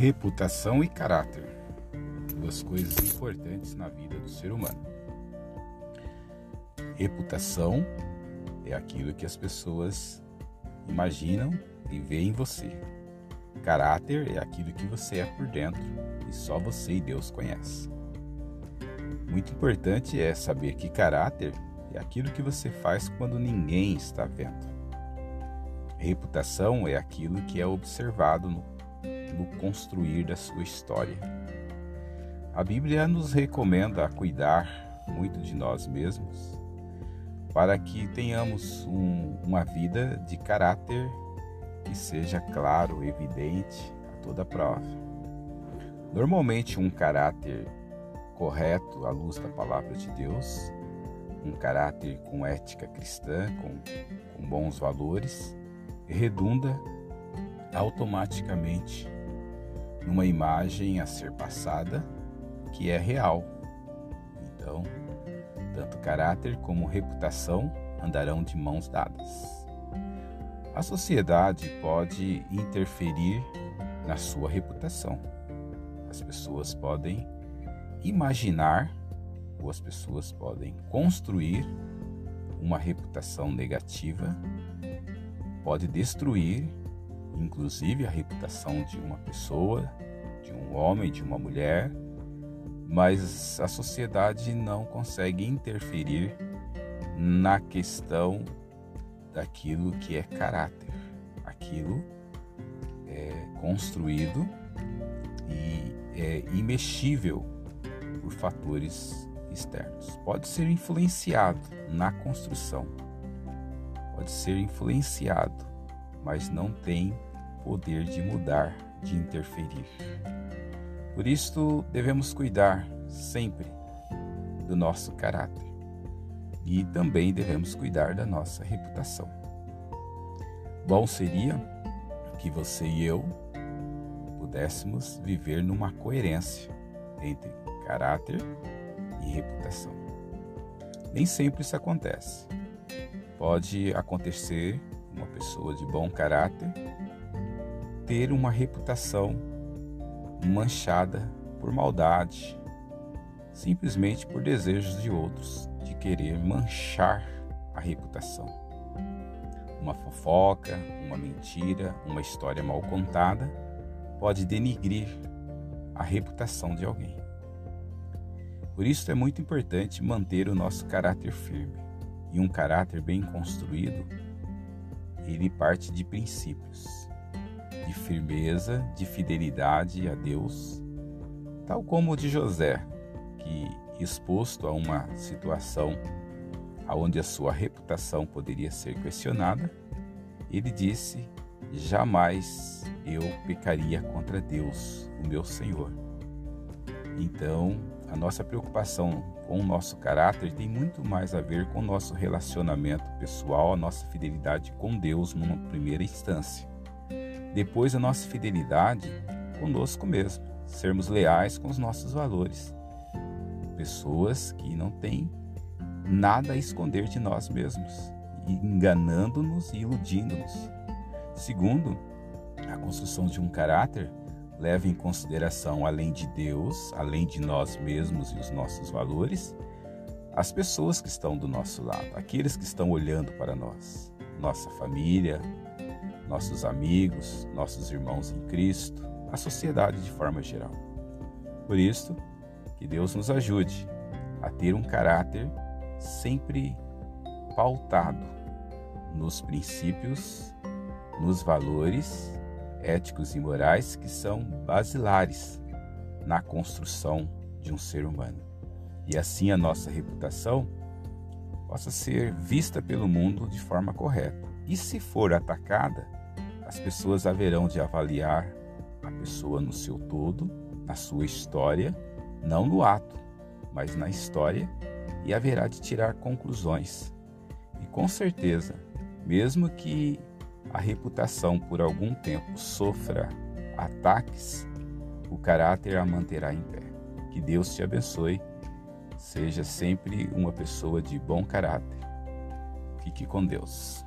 Reputação e caráter. Duas coisas importantes na vida do ser humano. Reputação é aquilo que as pessoas imaginam e veem em você. Caráter é aquilo que você é por dentro e só você e Deus conhecem. Muito importante é saber que caráter é aquilo que você faz quando ninguém está vendo. Reputação é aquilo que é observado no, no construir da sua história. A Bíblia nos recomenda cuidar muito de nós mesmos para que tenhamos um, uma vida de caráter que seja claro, evidente a toda prova. Normalmente, um caráter correto à luz da palavra de Deus, um caráter com ética cristã, com, com bons valores, redunda automaticamente numa imagem a ser passada que é real. Então, tanto caráter como reputação andarão de mãos dadas. A sociedade pode interferir na sua reputação. As pessoas podem imaginar ou as pessoas podem construir uma reputação negativa pode destruir, inclusive, a reputação de uma pessoa, de um homem, de uma mulher, mas a sociedade não consegue interferir na questão daquilo que é caráter, aquilo é construído e é imexível por fatores externos. Pode ser influenciado na construção pode ser influenciado, mas não tem poder de mudar, de interferir. Por isso, devemos cuidar sempre do nosso caráter e também devemos cuidar da nossa reputação. Bom seria que você e eu pudéssemos viver numa coerência entre caráter e reputação. Nem sempre isso acontece. Pode acontecer uma pessoa de bom caráter ter uma reputação manchada por maldade, simplesmente por desejos de outros de querer manchar a reputação. Uma fofoca, uma mentira, uma história mal contada pode denigrir a reputação de alguém. Por isso é muito importante manter o nosso caráter firme e um caráter bem construído, ele parte de princípios, de firmeza, de fidelidade a Deus, tal como o de José, que exposto a uma situação onde a sua reputação poderia ser questionada, ele disse: Jamais eu pecaria contra Deus, o meu Senhor. Então, a nossa preocupação com o nosso caráter tem muito mais a ver com o nosso relacionamento pessoal, a nossa fidelidade com Deus numa primeira instância. Depois, a nossa fidelidade conosco mesmo, sermos leais com os nossos valores. Pessoas que não têm nada a esconder de nós mesmos, enganando-nos e iludindo-nos. Segundo, a construção de um caráter leva em consideração, além de Deus, além de nós mesmos e os nossos valores, as pessoas que estão do nosso lado, aqueles que estão olhando para nós, nossa família, nossos amigos, nossos irmãos em Cristo, a sociedade de forma geral. Por isso, que Deus nos ajude a ter um caráter sempre pautado nos princípios, nos valores éticos e morais que são basilares na construção de um ser humano. E assim a nossa reputação possa ser vista pelo mundo de forma correta. E se for atacada, as pessoas haverão de avaliar a pessoa no seu todo, na sua história, não no ato, mas na história, e haverá de tirar conclusões. E com certeza, mesmo que a reputação por algum tempo sofra ataques, o caráter a manterá em pé. Que Deus te abençoe. Seja sempre uma pessoa de bom caráter. Fique com Deus.